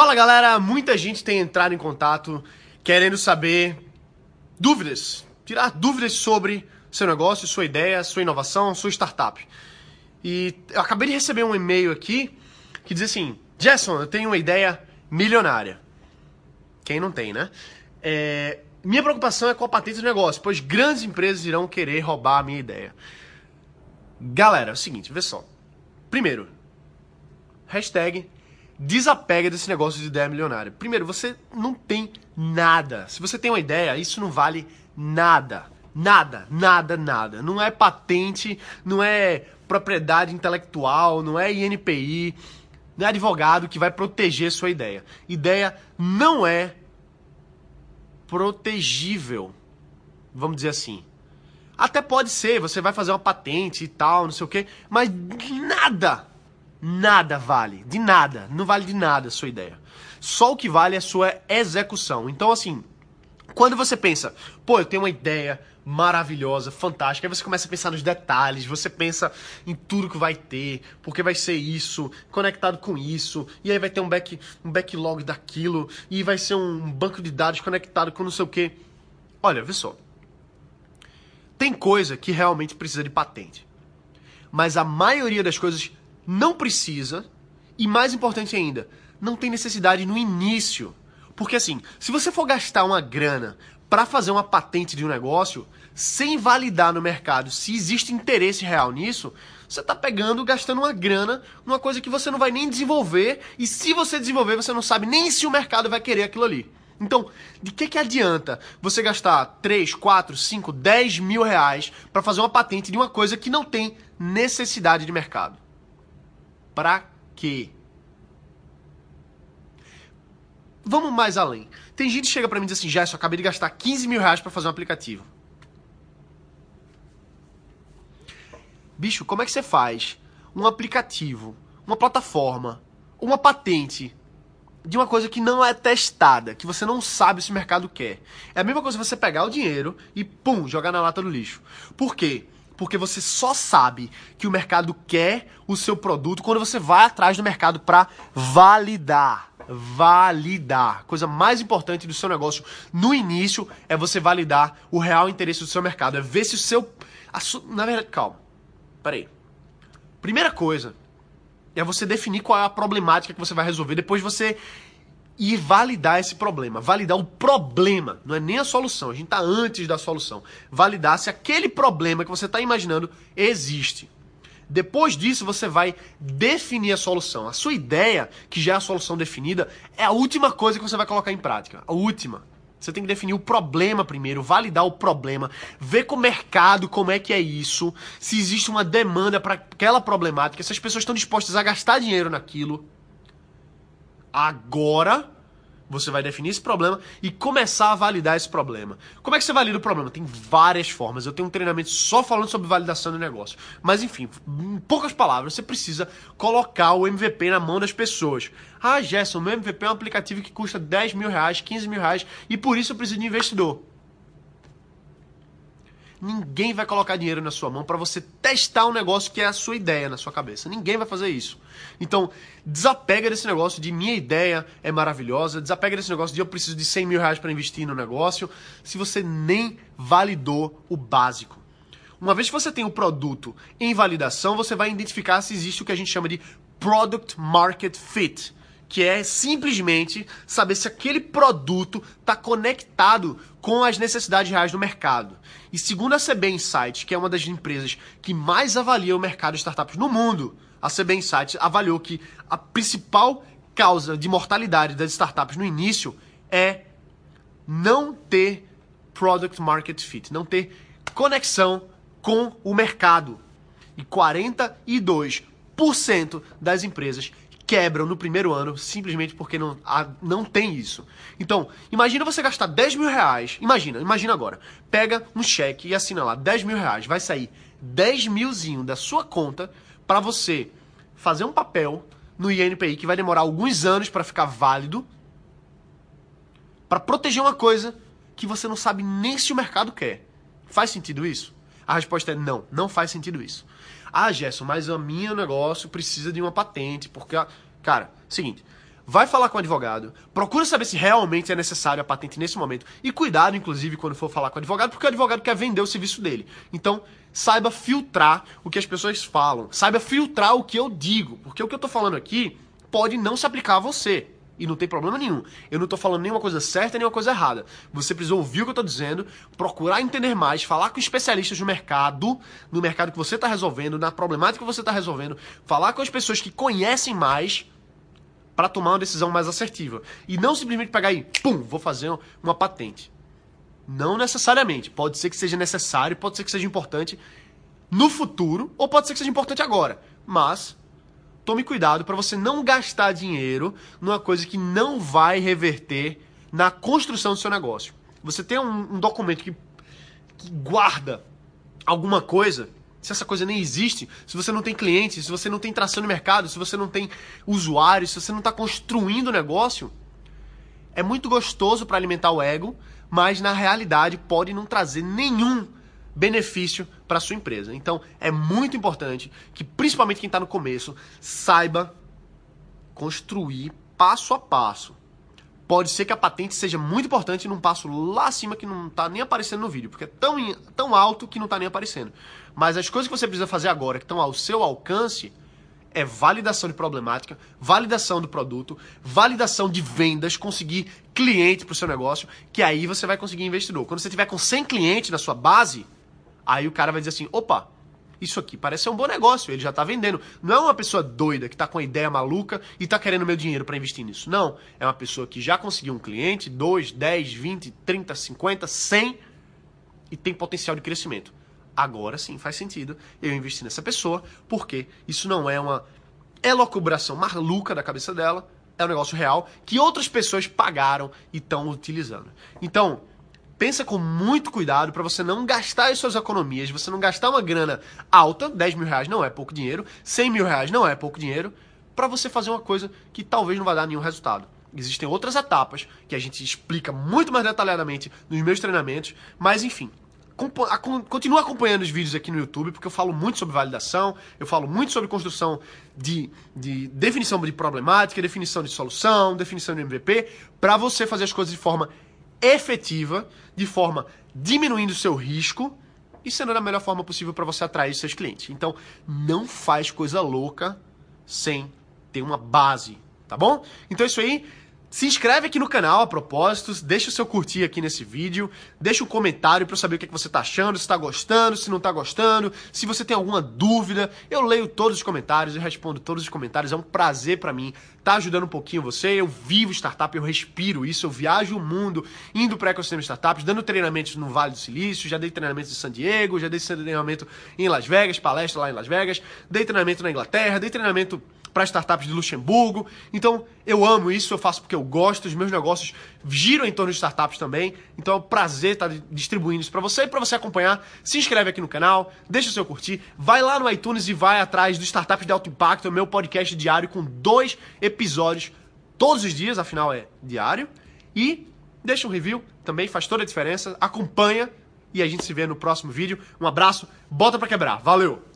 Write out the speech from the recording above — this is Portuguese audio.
Fala galera, muita gente tem entrado em contato querendo saber dúvidas, tirar dúvidas sobre seu negócio, sua ideia, sua inovação, sua startup. E eu acabei de receber um e-mail aqui que diz assim: Jason, eu tenho uma ideia milionária. Quem não tem, né? É, minha preocupação é com a patente do negócio, pois grandes empresas irão querer roubar a minha ideia. Galera, é o seguinte, vê só. Primeiro, hashtag desapega desse negócio de ideia milionária. Primeiro, você não tem nada. Se você tem uma ideia, isso não vale nada. Nada, nada, nada. Não é patente, não é propriedade intelectual, não é INPI, não é advogado que vai proteger sua ideia. Ideia não é protegível, vamos dizer assim. Até pode ser, você vai fazer uma patente e tal, não sei o quê, mas nada Nada vale, de nada, não vale de nada a sua ideia. Só o que vale é a sua execução. Então, assim, quando você pensa, pô, eu tenho uma ideia maravilhosa, fantástica, aí você começa a pensar nos detalhes, você pensa em tudo que vai ter, porque vai ser isso, conectado com isso, e aí vai ter um, back, um backlog daquilo, e vai ser um banco de dados conectado com não sei o que. Olha, vê só. Tem coisa que realmente precisa de patente. Mas a maioria das coisas não precisa e mais importante ainda, não tem necessidade no início. Porque assim, se você for gastar uma grana para fazer uma patente de um negócio, sem validar no mercado se existe interesse real nisso, você está pegando, gastando uma grana numa coisa que você não vai nem desenvolver, e se você desenvolver, você não sabe nem se o mercado vai querer aquilo ali. Então, de que, que adianta você gastar 3, 4, 5, 10 mil reais para fazer uma patente de uma coisa que não tem necessidade de mercado? Pra quê? Vamos mais além. Tem gente que chega pra mim e diz assim, eu acabei de gastar 15 mil reais pra fazer um aplicativo. Bicho, como é que você faz um aplicativo, uma plataforma, uma patente de uma coisa que não é testada, que você não sabe se o mercado quer? É a mesma coisa você pegar o dinheiro e, pum, jogar na lata do lixo. Por quê? Porque você só sabe que o mercado quer o seu produto quando você vai atrás do mercado para validar. Validar. Coisa mais importante do seu negócio no início é você validar o real interesse do seu mercado. É ver se o seu. Na verdade, calma. Peraí. Primeira coisa é você definir qual é a problemática que você vai resolver. Depois você e validar esse problema. Validar o problema, não é nem a solução. A gente está antes da solução. Validar se aquele problema que você está imaginando existe. Depois disso, você vai definir a solução. A sua ideia, que já é a solução definida, é a última coisa que você vai colocar em prática. A última. Você tem que definir o problema primeiro, validar o problema, ver com o mercado como é que é isso, se existe uma demanda para aquela problemática, se as pessoas estão dispostas a gastar dinheiro naquilo. Agora você vai definir esse problema e começar a validar esse problema. Como é que você valida o problema? Tem várias formas. Eu tenho um treinamento só falando sobre validação do negócio. Mas enfim, em poucas palavras, você precisa colocar o MVP na mão das pessoas. Ah, Gerson, meu MVP é um aplicativo que custa 10 mil reais, 15 mil reais e por isso eu preciso de investidor. Ninguém vai colocar dinheiro na sua mão para você testar um negócio que é a sua ideia na sua cabeça. Ninguém vai fazer isso. Então, desapega desse negócio de minha ideia é maravilhosa, desapega desse negócio de eu preciso de 100 mil reais para investir no negócio, se você nem validou o básico. Uma vez que você tem o produto em validação, você vai identificar se existe o que a gente chama de Product Market Fit que é simplesmente saber se aquele produto está conectado com as necessidades reais do mercado. E segundo a CB Insights, que é uma das empresas que mais avalia o mercado de startups no mundo, a CB Insights avaliou que a principal causa de mortalidade das startups no início é não ter product market fit, não ter conexão com o mercado. E 42% das empresas quebram no primeiro ano simplesmente porque não, a, não tem isso. Então, imagina você gastar 10 mil reais. Imagina, imagina agora. Pega um cheque e assina lá 10 mil reais. Vai sair 10 milzinho da sua conta para você fazer um papel no INPI que vai demorar alguns anos para ficar válido para proteger uma coisa que você não sabe nem se o mercado quer. Faz sentido isso? A resposta é não, não faz sentido isso. Ah, Gerson, mas o meu negócio precisa de uma patente, porque, cara, seguinte, vai falar com o advogado, procura saber se realmente é necessário a patente nesse momento. E cuidado, inclusive, quando for falar com o advogado, porque o advogado quer vender o serviço dele. Então, saiba filtrar o que as pessoas falam. Saiba filtrar o que eu digo. Porque o que eu tô falando aqui pode não se aplicar a você. E não tem problema nenhum. Eu não tô falando nenhuma coisa certa nem uma coisa errada. Você precisa ouvir o que eu tô dizendo, procurar entender mais, falar com especialistas no mercado, no mercado que você está resolvendo, na problemática que você está resolvendo, falar com as pessoas que conhecem mais para tomar uma decisão mais assertiva. E não simplesmente pegar e, pum, vou fazer uma patente. Não necessariamente. Pode ser que seja necessário, pode ser que seja importante no futuro, ou pode ser que seja importante agora. Mas tome cuidado para você não gastar dinheiro numa coisa que não vai reverter na construção do seu negócio. Você tem um, um documento que, que guarda alguma coisa se essa coisa nem existe, se você não tem clientes, se você não tem tração no mercado, se você não tem usuários, se você não está construindo o negócio, é muito gostoso para alimentar o ego, mas na realidade pode não trazer nenhum benefício para sua empresa. Então é muito importante que, principalmente quem está no começo, saiba construir passo a passo pode ser que a patente seja muito importante num passo lá acima que não está nem aparecendo no vídeo, porque é tão, tão alto que não está nem aparecendo. Mas as coisas que você precisa fazer agora, que estão ao seu alcance, é validação de problemática, validação do produto, validação de vendas, conseguir cliente para o seu negócio, que aí você vai conseguir investidor. Quando você tiver com 100 clientes na sua base, aí o cara vai dizer assim, opa, isso aqui parece ser um bom negócio, ele já está vendendo. Não é uma pessoa doida que está com uma ideia maluca e está querendo meu dinheiro para investir nisso. Não, é uma pessoa que já conseguiu um cliente, 2, 10, 20, 30, 50, 100 e tem potencial de crescimento. Agora sim faz sentido eu investir nessa pessoa, porque isso não é uma elocubração maluca da cabeça dela, é um negócio real que outras pessoas pagaram e estão utilizando. Então, pensa com muito cuidado para você não gastar as suas economias, você não gastar uma grana alta, 10 mil reais não é pouco dinheiro, 100 mil reais não é pouco dinheiro, para você fazer uma coisa que talvez não vai dar nenhum resultado. Existem outras etapas que a gente explica muito mais detalhadamente nos meus treinamentos, mas enfim, continua acompanhando os vídeos aqui no YouTube, porque eu falo muito sobre validação, eu falo muito sobre construção de, de definição de problemática, definição de solução, definição de MVP, para você fazer as coisas de forma efetiva, de forma diminuindo seu risco e sendo da melhor forma possível para você atrair seus clientes. Então, não faz coisa louca sem ter uma base, tá bom? Então é isso aí. Se inscreve aqui no canal a propósito, deixa o seu curtir aqui nesse vídeo, deixa um comentário para eu saber o que, é que você está achando, se está gostando, se não está gostando, se você tem alguma dúvida, eu leio todos os comentários, eu respondo todos os comentários, é um prazer para mim estar tá ajudando um pouquinho você, eu vivo startup, eu respiro isso, eu viajo o mundo indo para ecossistema startups, dando treinamentos no Vale do Silício, já dei treinamentos em San Diego, já dei treinamento em Las Vegas, palestra lá em Las Vegas, dei treinamento na Inglaterra, dei treinamento para startups de Luxemburgo. Então, eu amo isso, eu faço porque eu gosto, os meus negócios giram em torno de startups também. Então, é um prazer estar distribuindo isso para você e para você acompanhar. Se inscreve aqui no canal, deixa o seu curtir, vai lá no iTunes e vai atrás do Startups de Alto Impacto, o meu podcast diário com dois episódios todos os dias, afinal é diário. E deixa um review, também faz toda a diferença. Acompanha e a gente se vê no próximo vídeo. Um abraço, bota para quebrar. Valeu!